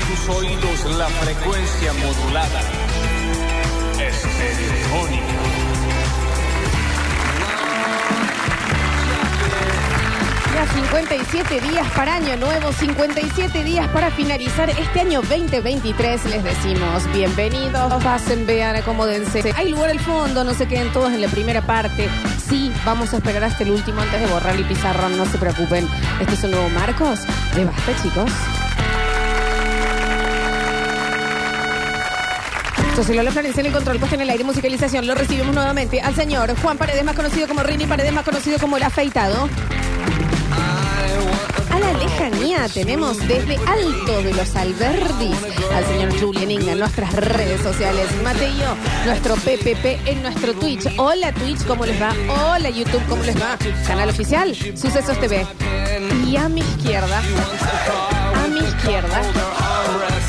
en tus oídos la frecuencia modulada. Estereofónica. Ya 57 días para año nuevo, 57 días para finalizar este año 2023. Les decimos bienvenidos, pasen, vean, acomódense. Hay lugar al fondo, no se queden todos en la primera parte. Sí, vamos a esperar hasta el último antes de borrar el pizarrón, no se preocupen. Este es un nuevo Marcos de Basta, chicos. Lola Florencia en el control, puesto en el aire, musicalización. Lo recibimos nuevamente al señor Juan Paredes, más conocido como Rini Paredes, más conocido como el afeitado. A la lejanía tenemos desde Alto de los Alberdis al señor Julian Inga en nuestras redes sociales. Mateo, nuestro PPP en nuestro Twitch. Hola Twitch, ¿cómo les va? Hola YouTube, ¿cómo les va? Canal oficial, Sucesos TV. Y a mi izquierda, a mi izquierda,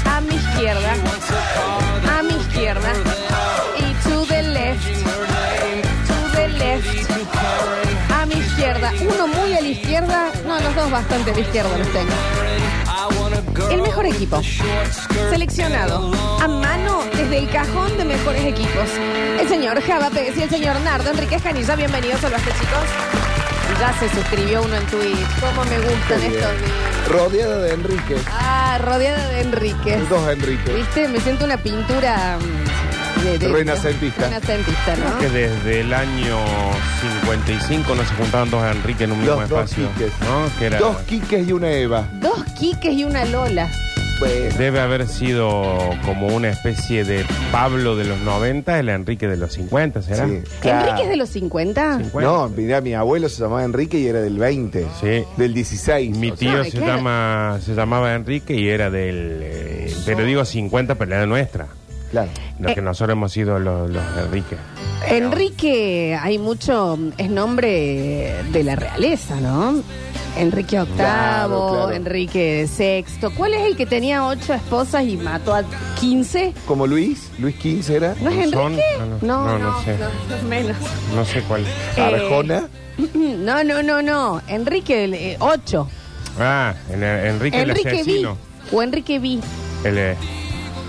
a mi izquierda, izquierda y to the left, to the left. A mi izquierda, uno muy a la izquierda, no, los dos bastante a la izquierda los tengo. El mejor equipo, seleccionado a mano desde el cajón de mejores equipos. El señor Java Pérez y el señor Nardo Enriquez Canilla, bienvenidos a los chicos. Ya se suscribió uno en Twitch, cómo me gustan estos días. Rodeada de Enrique. Ah, rodeada de Enriquez. Dos Enrique. ¿Viste? Me siento una pintura mm, de, Renacentista. Renacentista, ¿no? Que desde el año 55 no se juntaban dos Enrique en un mismo Dos, dos espacio. Quiques. ¿no? Que era, Dos Quiques y una Eva. Dos Quiques y una Lola. Bueno, debe haber sido como una especie de Pablo de los 90, el Enrique de los 50, ¿será? sí, claro. ¿Enrique es de los 50? 50. No, mira, mi abuelo se llamaba Enrique y era del 20. Sí. Del 16. Mi o sea, tío se, claro. llama, se llamaba Enrique y era del. eh, pero digo 50, pero era nuestra. Claro. Lo Eh. que nosotros hemos sido los, los Enrique. Enrique, hay mucho, es nombre de la realeza, ¿no? Enrique VIII, Claro, claro. Enrique VI. ¿Cuál es el que tenía ocho esposas y mató a 15? Como Luis, Luis XV era. ¿No es Son- Enrique? no, No, no, no, no sé. no, menos. No sé cuál. Eh, Arjona. No, no, no, no. Enrique, el, eh, ocho. Ah, en- Enrique, el Enrique V. asesino. O Enrique V. El, eh,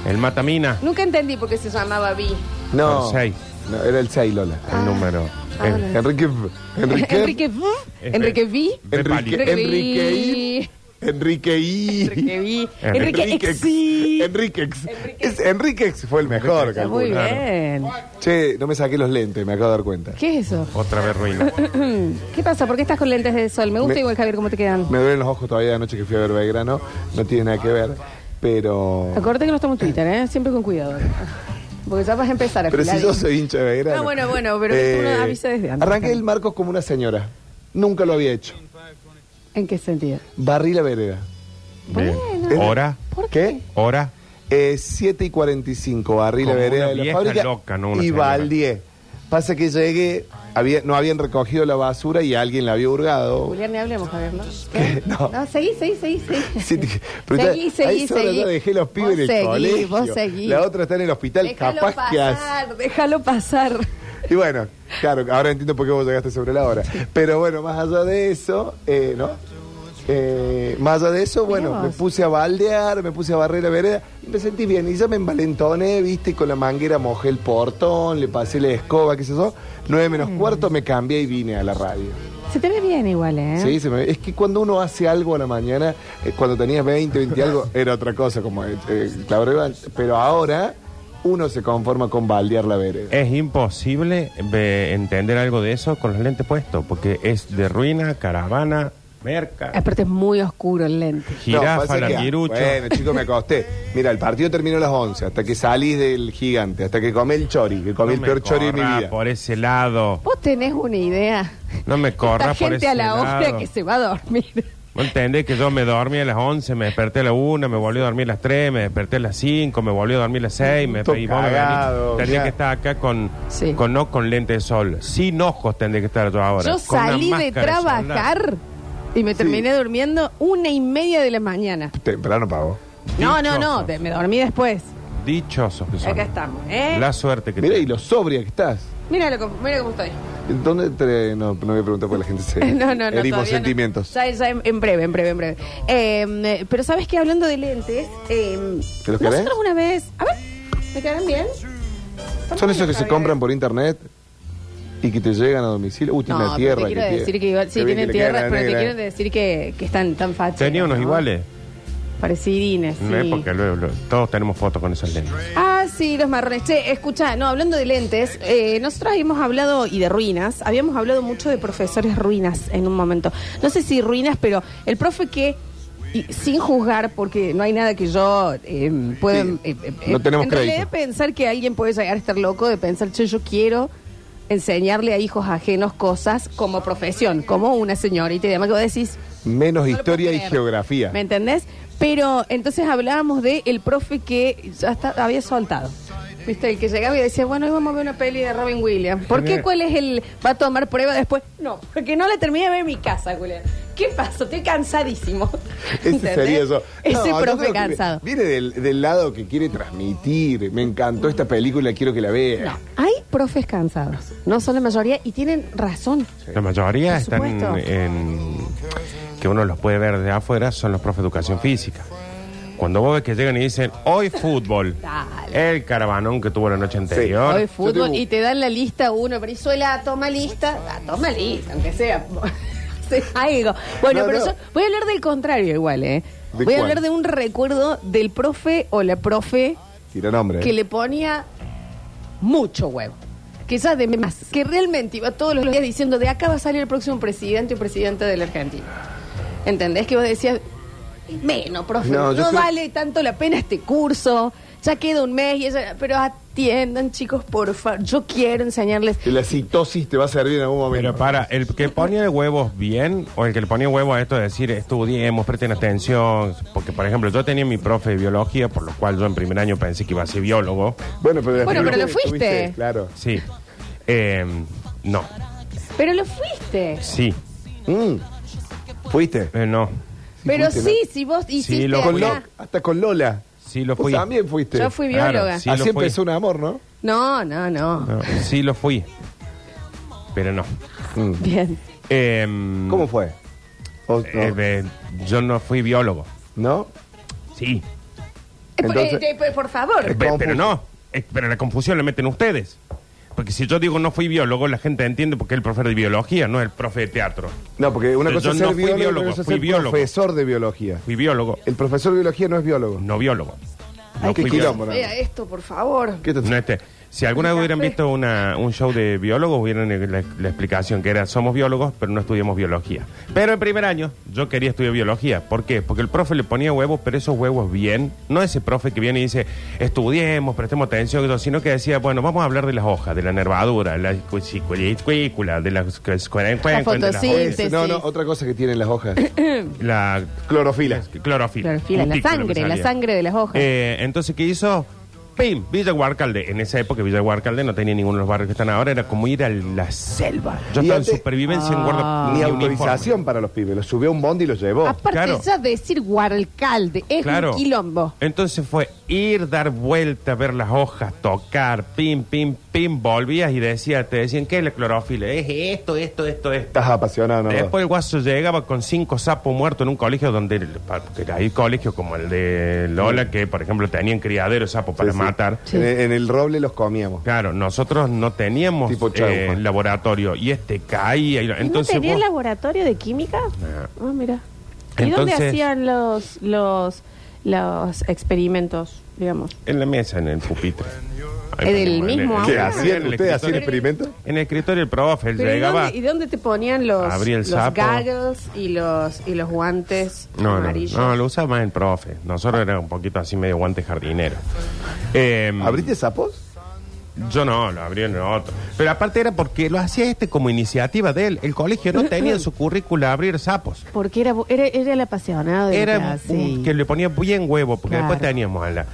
el Matamina. Nunca entendí por qué se llamaba V. No. El seis. No, era el 6, Lola. El número. Ah, El- no. Enrique. Enrique. Enrique V. Es Enrique V. Enrique. Enrique Enrique I. Enrique I. Enrique V. Enrique Enrique Exi. Enrique X. Es- Enrique X fue el mejor, Enrique X. calculo. Muy bien. Che, no me saqué los lentes, me acabo de dar cuenta. ¿Qué es eso? Otra vez ruina. ¿Qué pasa? ¿Por qué estás con lentes de sol? Me gusta Me- igual, Javier, cómo te quedan. Me duelen los ojos todavía de anoche que fui a ver Belgrano. No tiene nada que ver. Pero. Acuérdate que no estamos en Twitter, ¿eh? Siempre con cuidado. Porque ya vas a empezar a Pero si yo soy hincha de Belgrano. No, bueno, bueno, pero uno avisa desde antes. Arranqué el Marcos como una señora. Nunca lo había hecho. ¿En qué sentido? Barrí la vereda. Bien. Bueno. Hora, ¿Por qué? ¿Qué? hora. Eh, 7 y 45. Barrí la Como vereda una de la vieja fábrica. loca, ¿no? Una y señora. baldié. Pasa que llegué, había, no habían recogido la basura y alguien la había hurgado. Julián, ni hablemos, Javier, ¿no? ¿Qué? No. No, seguí, seguí, seguí, seguí. Sí, te- pero Seguí, seguí, ahí solo seguí. ya dejé los pibes Vos en el seguí, colegio. vos seguí. La otra está en el hospital, Déjalo capaz que hace. pasar, déjalo pasar. Y bueno, claro, ahora entiendo por qué vos llegaste sobre la hora. Pero bueno, más allá de eso, eh, ¿no? Eh, más allá de eso, bueno, me puse a baldear, me puse a barrer la vereda y me sentí bien. Y ya me envalentoné, viste, y con la manguera mojé el portón, le pasé la escoba, qué sé yo. Nueve menos Mm. cuarto me cambié y vine a la radio. Se te ve bien igual, ¿eh? Sí, se me- es que cuando uno hace algo a la mañana, eh, cuando tenías 20, 20 y algo, era otra cosa, como eh, eh. Pero ahora uno se conforma con baldear la vereda. Es imposible ve- entender algo de eso con los lentes puestos, porque es de ruina, caravana, merca, Aparte es muy oscuro el lente. Jirafa, que- larguirucho. Bueno, chicos, me acosté. Mira, el partido terminó a las 11, hasta que salís del gigante, hasta que comí el chori, que comí No el peor chori de mi vida. por ese lado. Vos tenés una idea. No me corra Esta por gente ese a la hora lado. que se va a dormir. ¿No entendés que yo me dormí a las 11, me desperté a las 1, me volví a dormir a las 3, me desperté a las 5, me volví a dormir a las 6, me vos venís- cagado, Tendría que estar acá con, Sí. con no con lente de sol. Sin ojos tendría que estar yo ahora. Yo con una salí de solar. Y me terminé durmiendo una y media de la mañana. Temprano pago. No, no, no, me dormí después. Dichosos que son. Acá estamos, ¿eh? La suerte que Mira, y lo sobria que estás. Mira, lo, mira cómo estoy. ¿Dónde te.? No, no voy a preguntar porque la gente se. No, no, no. Herimos todavía no. sentimientos. Ya, ya en, en breve, en breve, en breve. Eh, pero sabes que hablando de lentes, eh, ¿Te los querés? nosotros una vez. A ver, ¿me quedan bien? Son esos que se compran por internet y que te llegan a domicilio. Uy, tiene No, pero tierra. te quiero que decir tiene. que igual, sí queda tierra, pero te quiero decir que, que están tan fachos. Tenía unos ¿no? iguales. Parecidines, sí. No es porque luego, luego- todos tenemos fotos con esos lentes. Ah, sí, los marrones. Che, escucha, no, hablando de lentes, eh, nosotros habíamos hablado, y de ruinas, habíamos hablado mucho de profesores ruinas en un momento. No sé si ruinas, pero el profe que, y sin juzgar, porque no hay nada que yo eh, pueda... Sí, eh, eh, no tenemos en realidad crédito. pensar que alguien puede llegar a estar loco de pensar, che, yo quiero enseñarle a hijos ajenos cosas como profesión, como una señorita y demás, que vos decís... Menos No historia y geografía. ¿Me entendés? Pero entonces hablábamos de el profe que ya está, había soltado. ¿Viste? El que llegaba y decía, bueno, hoy vamos a ver una peli de Robin Williams. ¿Por qué? ¿Cuál es el...? ¿Va a tomar prueba después? No, porque no la terminé de ver en mi casa, Julián. ¿Qué pasó? Estoy cansadísimo. Ese ¿Entendés? sería eso. Ese No, profe cansado. Viene del, del lado que quiere transmitir. Me encantó esta película, quiero que la vea. No, hay profes cansados. No son la mayoría y tienen razón. La mayoría Por están en. que uno los puede ver de afuera, son los profes de educación física. Cuando vos ves que llegan y dicen, hoy fútbol, Dale. el caravanón que tuvo la noche anterior. Hoy fútbol tengo- y te dan la lista uno, Brizuela, toma lista, ah, toma lista, aunque sea. Sí, algo. Bueno, No, pero no. yo voy a hablar del contrario igual, ¿eh? ¿De Voy a cuál? hablar de un recuerdo del profe o la profe Tira nombre. que le ponía mucho huevo. Quizás de más. Que realmente iba todos los días diciendo, de acá va a salir el próximo presidente o presidenta de la Argentina. ¿Entendés? Que vos decías, menos, profe, No, no, yo creo- vale tanto la pena este curso. Ya queda un mes y ella- pero atiendan, chicos, por favor. Yo quiero enseñarles. Que la citosis te va a servir en algún momento. Pero para, el que ponía huevos bien, o el que le ponía huevos a esto de decir estudiemos, presten atención, porque por ejemplo yo tenía mi profe de biología, por lo cual yo en primer año pensé que iba a ser biólogo, Bueno, pero, Bueno, pero lo tuviste- fuiste. Claro. sí. Eh, no, Pero lo fuiste. sí, Mm. ¿Fuiste? eh, no, pero fuiste, sí, si vos hiciste. lo Con fui. acá- Lo- hasta con Lola. Sí lo Vos fui. también fuiste. Yo fui Claro, bióloga. sí. Así fui. empezó un amor, ¿no? No, no, no. No, sí lo fui, pero no. Mm. Bien. Eh, ¿Cómo fue? O- no. eh, eh, yo no fui biólogo, ¿No? sí, Eh, por- Entonces- eh, eh, por favor. Eh, Pe- ¿Cómo pero no, eh, pero la confusión la meten ustedes. Porque si yo digo no fui biólogo, la gente entiende porque es el profe de biología, no el profe de teatro. No, porque una Pero cosa yo es no ser fui biólogo, biólogo, otra cosa es fui ser biólogo. profesor de biología. Fui biólogo, El profesor de biología no es biólogo. no biólogo. Ay, No qué fui quilombo, biólogo. ¿no? Vea esto, por favor. ¿Qué te- No, este, si alguna vez hubieran visto una, un show de biólogos, hubieran la, la explicación que era somos biólogos, pero no estudiamos biología. Pero en primer año yo quería estudiar biología. ¿Por qué? Porque el profe le ponía huevos, pero esos huevos bien. No ese profe que viene y dice estudiemos, prestemos atención, sino que decía, bueno, vamos a hablar de las hojas, de la nervadura, la cuícula, de la, fotosíntesis. No, no, otra cosa que tienen las hojas. la Clorofila. clorofila. Clorofila, la sangre, la sangre de las hojas. Eh, entonces, ¿qué hizo? ¡Pim! Villa Guarcalde. En esa época, Villa Guarcalde no tenía ninguno de los barrios que están ahora. Era como ir a la selva. Yo Y estaba en antes- supervivencia en Ah. guarda Ni ni autorización para los pibes. Los subió a un bondi y los llevó. Aparte claro. ya decir guaralcalde es Claro. un quilombo. Entonces fue ir, dar vuelta, ver las hojas, tocar, pim, pim, pim, volvías y decía, te decían, ¿qué es la clorofila? Es esto, esto, esto, esto. Estás apasionado, ¿no? Después el guaso llegaba con cinco sapos muertos en un colegio donde porque hay colegios como el de Lola que, por ejemplo, tenían criaderos de sapos para Sí, sí. Matar. Sí. En, en el roble los comíamos. Claro, nosotros no teníamos Tipo chaufa. eh, laboratorio y este caía. y lo- entonces ¿No tenía vos- laboratorio de química? No. Ah, mira. ¿Y dónde Entonces- hacían los, los, los experimentos, digamos? en la mesa, en el pupitre. ¿Es del mismo? ¿Qué hacían? en el ¿Ustedes hacían escritorio- experimentos? En el escritorio el profe, él Pero ¿y llegaba. dónde, y dónde te ponían los, Abría el los sapo. goggles y los, y los guantes No, no, amarillos? no, lo usaba más el profe. Nosotros era un poquito así medio guante jardinero. Eh, ¿Abriste sapos? Yo no, lo abrí en el otro. Pero aparte era porque lo hacía este como iniciativa de él. El colegio no tenía en su currícula abrir sapos. Porque era, era, era el apasionado de la Era clase. un- que le ponía bien huevo, porque Claro. después teníamos a la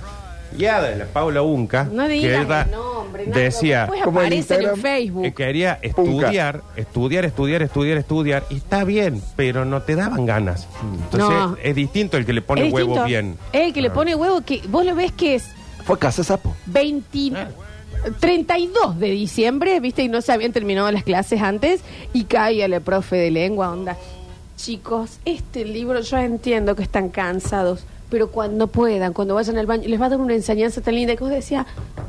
guiada de la Paula Unca, No que digas era- el nombre, nada, decía después Como en aparecen en Instagram, Facebook. que quería estudiar, estudiar, estudiar, estudiar, estudiar, y está bien, pero no te daban ganas. Entonces No. es distinto el que le pone Es huevo distinto. bien. El que le Ah. pone huevo, que vos lo ves que es Fue a casa sapo. 20, Ah. 32 de diciembre, viste, y no se habían terminado las clases antes, y cae el profe de lengua, onda. Chicos, este libro yo entiendo que están cansados, pero cuando puedan, cuando vayan al baño, les va a dar una enseñanza tan linda que vos decías,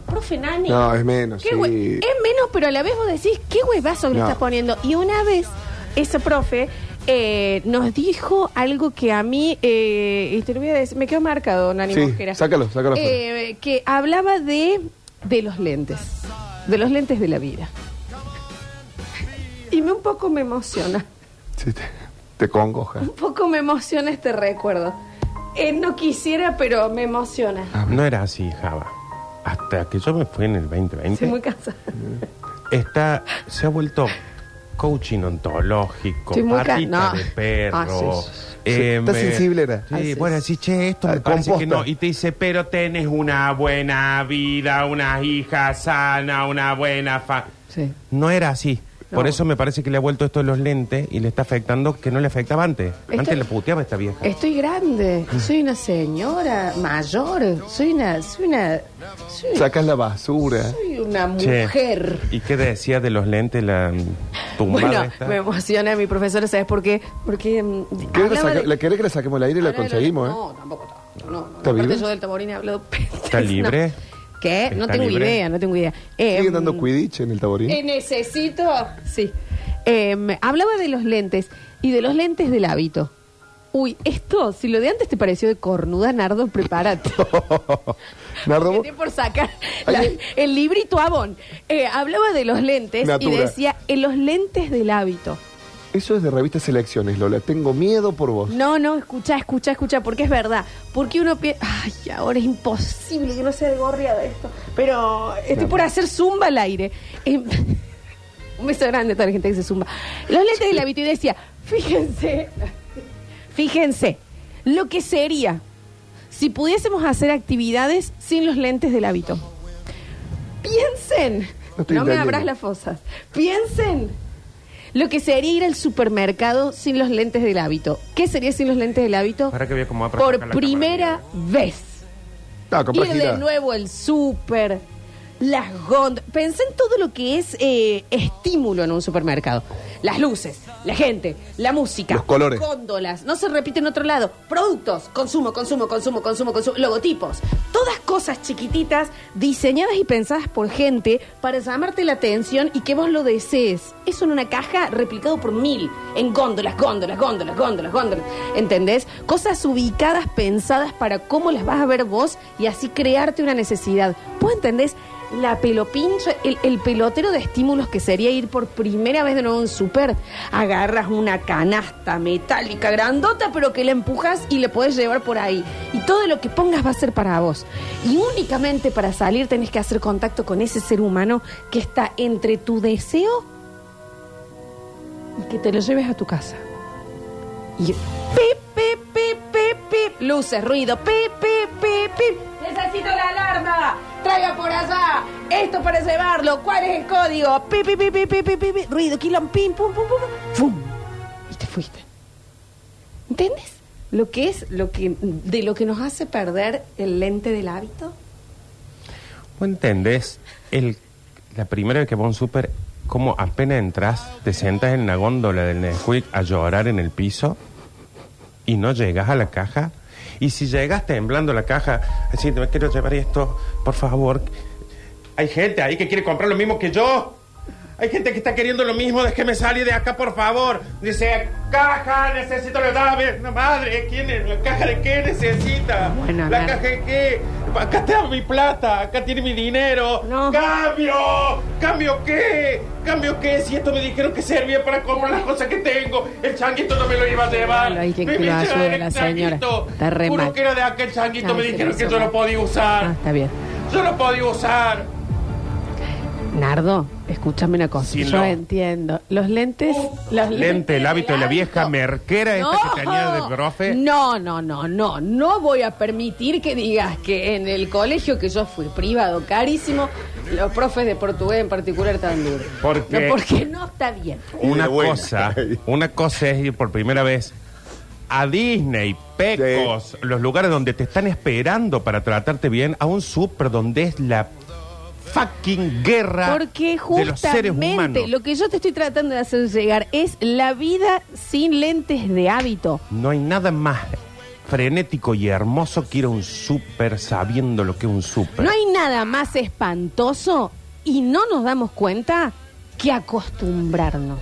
profe Nani. No, es menos, qué sí. hue- Es menos, pero a la vez vos decís, qué huevazo que le No. estás poniendo. Y una vez, ese profe eh, nos dijo algo que a mí, eh, y te lo voy a decir, me quedó marcado, Nani Sí, Mosquera. sácalo, sácalo afuera. Eh, que hablaba de, de los lentes, de los lentes de la vida. Y me un poco me emociona, Sí, te, te congoja. un poco me emociona este recuerdo. Eh, no quisiera, pero me emociona. No era así, Java. Hasta que yo me fui en el 2020. Estoy muy cansada. está, se ha vuelto coaching ontológico, Estoy muy ca- patita no. de perro. Ah, sí, sí, sí. Está sensible, era. Sí, Ah, sí, bueno, sí. así, che, esto me Ah, parece que no. Y te dice, pero tenés una buena vida, una hija sana, una buena fa... Sí. No era así. Por eso me parece que le ha vuelto esto de los lentes y le está afectando que no le afectaba antes. Antes le puteaba a esta vieja. Estoy grande, soy una señora mayor, soy una, soy una, soy, Sacas la basura. soy una Che, mujer. ¿Y qué decía de los lentes la mm, tumbada Bueno, esta? me emociona mi profesora, ¿sabes por qué? Porque mm, ¿Querés que, hablaba saque- de- ¿La querés que la saquemos al aire y la conseguimos, eh? No, tampoco. No, no. Yo del taborín he hablado... ¿Está libre? No. ¿Qué? No ¿Está tengo libre? idea, no tengo idea. Eh, ¿Siguen dando Quidditch en el taborín? eh, necesito... Sí. Eh, me- hablaba de los lentes y de los lentes del hábito. Uy, esto, si lo de antes te pareció de cornuda, Nardo, prepárate. Nardo, por sacar la- el librito Avon. Eh, hablaba de los lentes y decía, en los lentes del hábito. Eso es de revista Selecciones, Lola. Tengo miedo por vos. No, no, escucha, escucha, escucha, porque es verdad. Porque uno piensa, ay, ahora es imposible que no sea de gorriada esto. Pero estoy por hacer zumba al aire. Eh, un beso grande a toda la gente que se zumba. Los lentes del hábito y decía, fíjense, fíjense, lo que sería si pudiésemos hacer actividades sin los lentes del hábito. Piensen, No no me abras las fosas. Piensen lo que sería ir al supermercado sin los lentes del hábito. ¿Qué sería sin los lentes del hábito? Para que vea cómo va a Por la primera vez. Capaz Ir de nuevo al súper, las góndolas. Pensé en todo lo que es eh, estímulo en un supermercado. Las luces, la gente, la música, Los colores. góndolas. No se repite en otro lado. Productos, consumo, consumo, consumo, consumo, consumo. Logotipos. Todas cosas chiquititas diseñadas y pensadas por gente para llamarte la atención y que vos lo desees. Eso en una caja replicado por mil. En góndolas, góndolas, góndolas, góndolas, góndolas. ¿Entendés? Cosas ubicadas, pensadas para cómo las vas a ver vos y así crearte una necesidad. ¿Vos entendés? La pelopincha, el, el pelotero de estímulos que sería ir por primera vez de nuevo a un Agarras una canasta metálica grandota, pero que la empujas y le podés llevar por ahí. Y todo lo que pongas va a ser para vos. Y únicamente para salir tenés que hacer contacto con ese ser humano que está entre tu deseo y que te lo lleves a tu casa. Y pip, pip, pip, pip, pip, luces, ruido, pip, pip, pip, pip. Necesito la alarma. Traiga por allá. Esto para llevarlo. ¿Cuál es el código? Pip, pip, pip, pip, pip, pip, pip, pip. Ruido, quilón, pim, pum, pum, pum, pum. ¡Fum! Y te fuiste. ¿Entiendes? Lo que es lo que de lo que nos hace perder el lente del hábito. ¿Vos entendés el, la primera vez que vas a súper, apenas entras, te sentas en la góndola del Nesquik a llorar en el piso y no llegas a la caja? Y si llegas temblando a la caja, así, me quiero llevar esto, por favor. Hay gente ahí que quiere comprar lo mismo que yo. Hay gente que está queriendo lo mismo, déjeme salir de acá, por favor. Dice, caja, necesito la llave. No, madre, ¿quién es? ¿La caja de qué necesita? Bueno, ¿La caja de qué? Acá está mi plata, acá tiene mi dinero. No. ¡Cambio! ¿Cambio qué? ¿Cambio qué? Si esto me dijeron que servía para comprar las cosas que tengo. El changuito no me lo iba a llevar. Hay que- Me que lo ayude el la señora. changuito. Está re mal. que era de aquel changuito, Ah, me dijeron que yo lo mal. podía usar. Ah, está bien. Yo lo podía usar. Nardo, escúchame una cosa. Sí, Yo no. entiendo. Los lentes. Los Lente, el hábito de la vieja merquera esta que tenía de profe. No, no, no, no. No voy a permitir que digas que en el colegio que yo fui privado, carísimo, los profes de portugués en particular estaban duros. ¿Por qué? No, porque no está bien. Una Y de buena. cosa, una cosa es ir por primera vez a Disney, Pecos, los lugares donde te están esperando para tratarte bien, a un súper donde es la fucking guerra Porque de los seres justamente humanos. lo que yo te estoy tratando de hacer llegar es la vida sin lentes de hábito. No hay nada más frenético y hermoso que ir a un súper sabiendo lo que es un súper. No hay nada más espantoso y no nos damos cuenta que acostumbrarnos.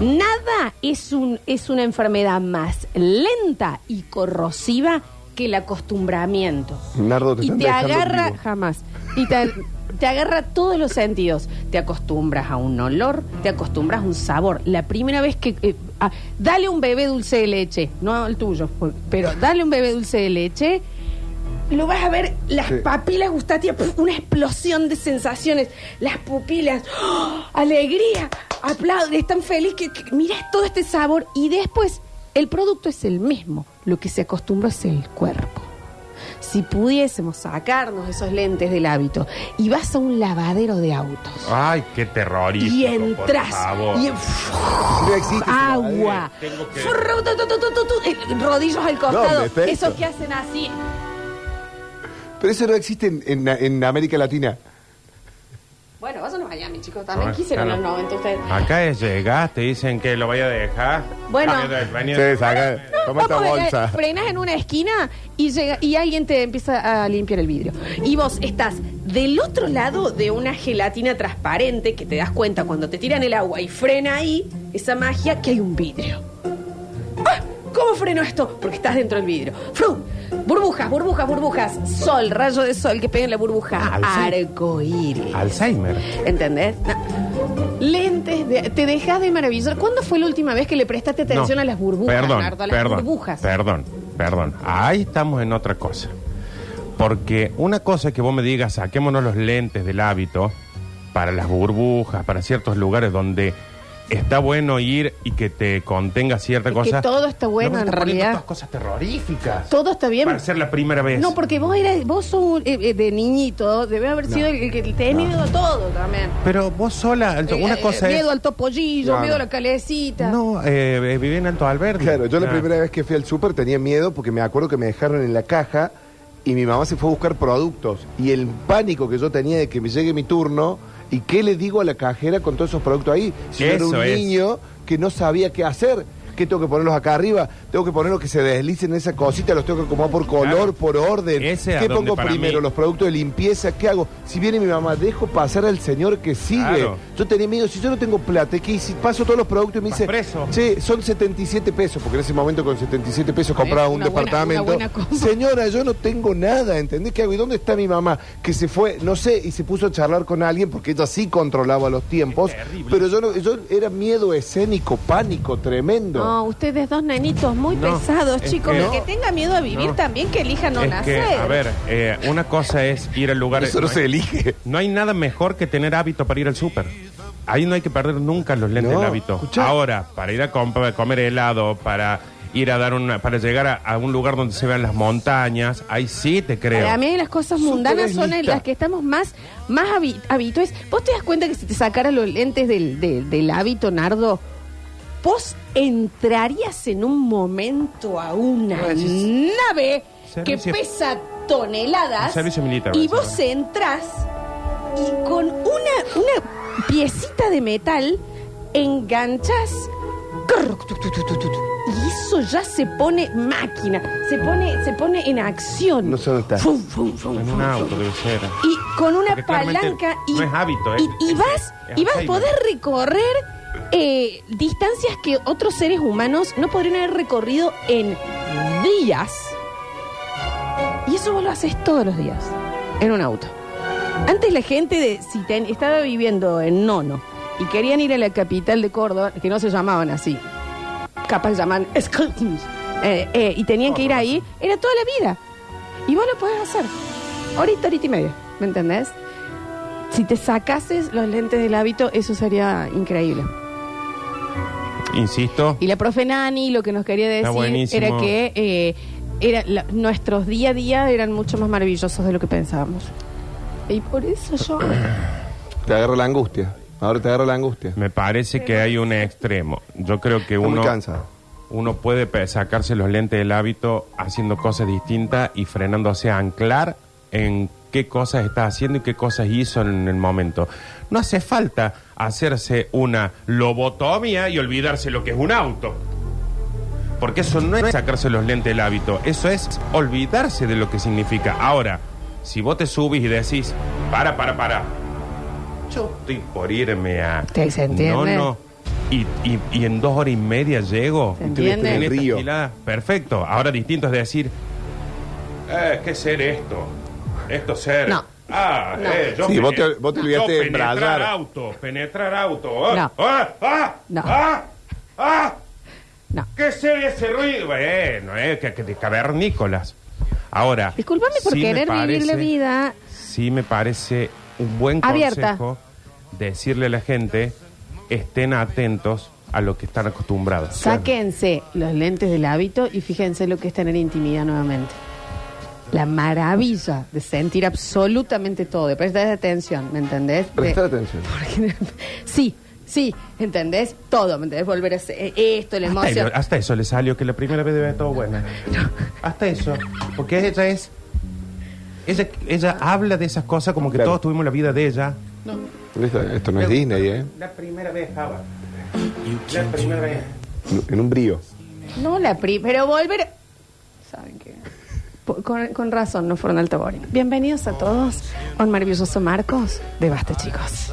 Nada es, un, es una enfermedad más lenta y corrosiva que el acostumbramiento. Nardo, te y están te dejando agarra, vivo. jamás, y te, te agarra todos los sentidos. Te acostumbras a un olor, te acostumbras a un sabor. La primera vez que... eh, ah, dale un bebé dulce de leche, no el tuyo, por- pero dale un bebé dulce de leche lo vas a ver, las Sí. papilas gustativas, puf, una explosión de sensaciones, las pupilas, ¡oh! alegría, aplauden, están felices, que, que- todo este sabor y después el producto es el mismo, lo que se acostumbra es el cuerpo. Si pudiésemos sacarnos esos lentes del hábito y vas a un lavadero de autos Ay, qué terrorífico. y entras y No ese agua, Tengo que- eh, rodillos al costado, perfecto. esos que hacen así. Pero eso no existe en, en- en América Latina. Miami, chicos. También quisieron claro. los 90 ustedes. Acá es llegar, te dicen que lo vaya a dejar. Bueno. Vení- Sí, saca, toma esta Vamos, eh, bolsa. frenas en una esquina y llega y alguien te empieza a limpiar el vidrio. Y vos estás del otro lado de una gelatina transparente que te das cuenta cuando te tiran el agua y frena ahí esa magia que hay un vidrio. ¡Ah! ¿Cómo freno esto? Porque estás dentro del vidrio. ¡Frum! Burbujas, burbujas, burbujas. Sol, rayo de sol que pega en la burbuja. Alce- Arcoíris. Alzheimer. ¿Entendés? No. Lentes, de- te dejas de maravillar. ¿Cuándo fue la última vez que le prestaste atención No, a las burbujas, Perdón, Nardo? A las perdón, burbujas. Perdón, perdón. Ahí estamos en otra cosa. Porque una cosa es que vos me digas, saquémonos los lentes del hábito para las burbujas, para ciertos lugares donde está bueno ir y que te contenga cierta Es que cosa. todo está bueno, No en realidad. todas cosas terroríficas. Todo está bien. Para ser la primera vez. No, porque vos eras, vos sos un- eh, eh, de niñito, debe haber sido el, el que te miedo a todo también. Pero vos sola, una Eh, cosa eh, es... Miedo al topollillo, No, miedo no. a la calecita. No, eh, viví en Alto Alberdi. Claro, yo la primera vez que fui al súper tenía miedo porque me acuerdo que me dejaron en la caja y mi mamá se fue a buscar productos. Y el pánico que yo tenía de que me llegue mi turno y qué le digo a la cajera con todos esos productos ahí. Si yo era un es. niño que no sabía qué hacer. ¿Qué tengo que ponerlos acá arriba? Tengo que ponerlos que se deslicen en esa cosita, los tengo que acomodar por color, Claro. por orden. Ese ¿Qué pongo primero? mí- Los productos de limpieza, ¿qué hago? Si viene mi mamá, dejo pasar al señor que sigue. Claro. Yo tenía miedo, si yo no tengo plata, ¿qué? Si paso todos los productos y me Vas dice, preso. Che, son 77 pesos, porque en ese momento con 77 pesos compraba un buena- departamento. Señora, yo no tengo nada, ¿entendés qué hago? ¿Y dónde está mi mamá? Que se fue, no sé, y se puso a charlar con alguien porque ella sí controlaba los tiempos. Pero yo no, yo era miedo escénico, pánico, tremendo. No, ustedes dos nenitos muy No, pesados, es chicos. que- El que tenga miedo a vivir No. también que elija no es nacer. que, a ver, eh, una cosa es ir al lugar... Eso no hay- se elige. No hay nada mejor que tener hábito para ir al súper. Ahí no hay que perder nunca los lentes No, del hábito. escuchá. Ahora, para ir a comp- comer helado, para ir a dar una, para llegar a, a un lugar donde se vean las montañas, ahí sí te creo. Para mí las cosas Súper mundanas son en lista. las que estamos más, más habi- habitués. ¿Vos te das cuenta que si te sacaras los lentes del, del- del hábito, Nardo, vos entrarías en un momento a una decís- nave que Servicio- pesa toneladas servicio militar, y vos entras y con una, una piecita de metal enganchas y eso ya se pone máquina, se pone, se pone en acción. No sé dónde está. Fum, fum, fum, En fum, un fum. auto debe ser. Y con una Porque claramente palanca y, no es hábito, es- y, y es- vas es y vas a poder recorrer eh, distancias que otros seres humanos no podrían haber recorrido en días. Y eso vos lo haces todos los días en un auto. Antes la gente de si ten- estaba viviendo en Nono y querían ir a la capital de Córdoba, que no se llamaban así, capaz se llaman eh, eh, y tenían que ir ahí, era toda la vida. Y vos lo podés hacer. Ahorita, ahorita y media, ¿me entendés? Si te sacases los lentes del hábito, eso sería increíble. Insisto, Y la profe Nani lo que nos quería decir era que eh, era la- nuestros día a día eran mucho más maravillosos de lo que pensábamos. Y por eso yo... Te agarra la angustia. Ahora te agarra la angustia. me parece que hay un extremo. Yo creo que Está muy uno, cansado. uno puede pe- sacarse los lentes del hábito haciendo cosas distintas y frenándose a anclar en qué cosas está haciendo y qué cosas hizo en el momento. No hace falta hacerse una lobotomía y olvidarse lo que es un auto. Porque eso no es sacarse los lentes del hábito, eso es olvidarse de lo que significa. Ahora, si vos te subís y decís, para, para, para, yo estoy por irme a... Se entiende. No, no. Y, y- y en dos horas y media llego. Se entiende. En esta Río. gilada. Perfecto. Ahora distinto es decir, eh, ¿qué ser esto? Esto ser. No. Ah, No. eh, yo Sí, vos te- vos te olvidaste yo de penetrar embrayar. auto, penetrar auto. Ah, No. ah, ah, No. ah, ah. No. ¿Qué ser ese ruido? Bueno, eh, que, que de cavernícolas. Ahora. Discúlpame por sí me querer vivir la parece- vida. Sí me parece un buen Abierta. consejo decirle a la gente estén atentos a lo que están acostumbrados. Sáquense los lentes del hábito y fíjense lo que es tener intimidad nuevamente. La maravilla de sentir absolutamente todo, de prestar atención, ¿me entendés? De- Prestar atención. Porque- sí, sí, ¿entendés? Todo, ¿me entendés? Volver a hacer esto, la Hasta, emoción. hasta eso le salió que la primera vez debe haber todo buena. Hasta eso. Porque ella es. Ella, ella habla de esas cosas como que Claro. todos tuvimos la vida de ella. Esto, esto no es Disney, ¿eh? La primera vez estaba. La primera vez. En un brío. No la pri, pero volver. ¿Saben qué? Con, con razón, no fueron al Taborín. Bienvenidos a todos a un maravilloso Marcos de Basta, chicos.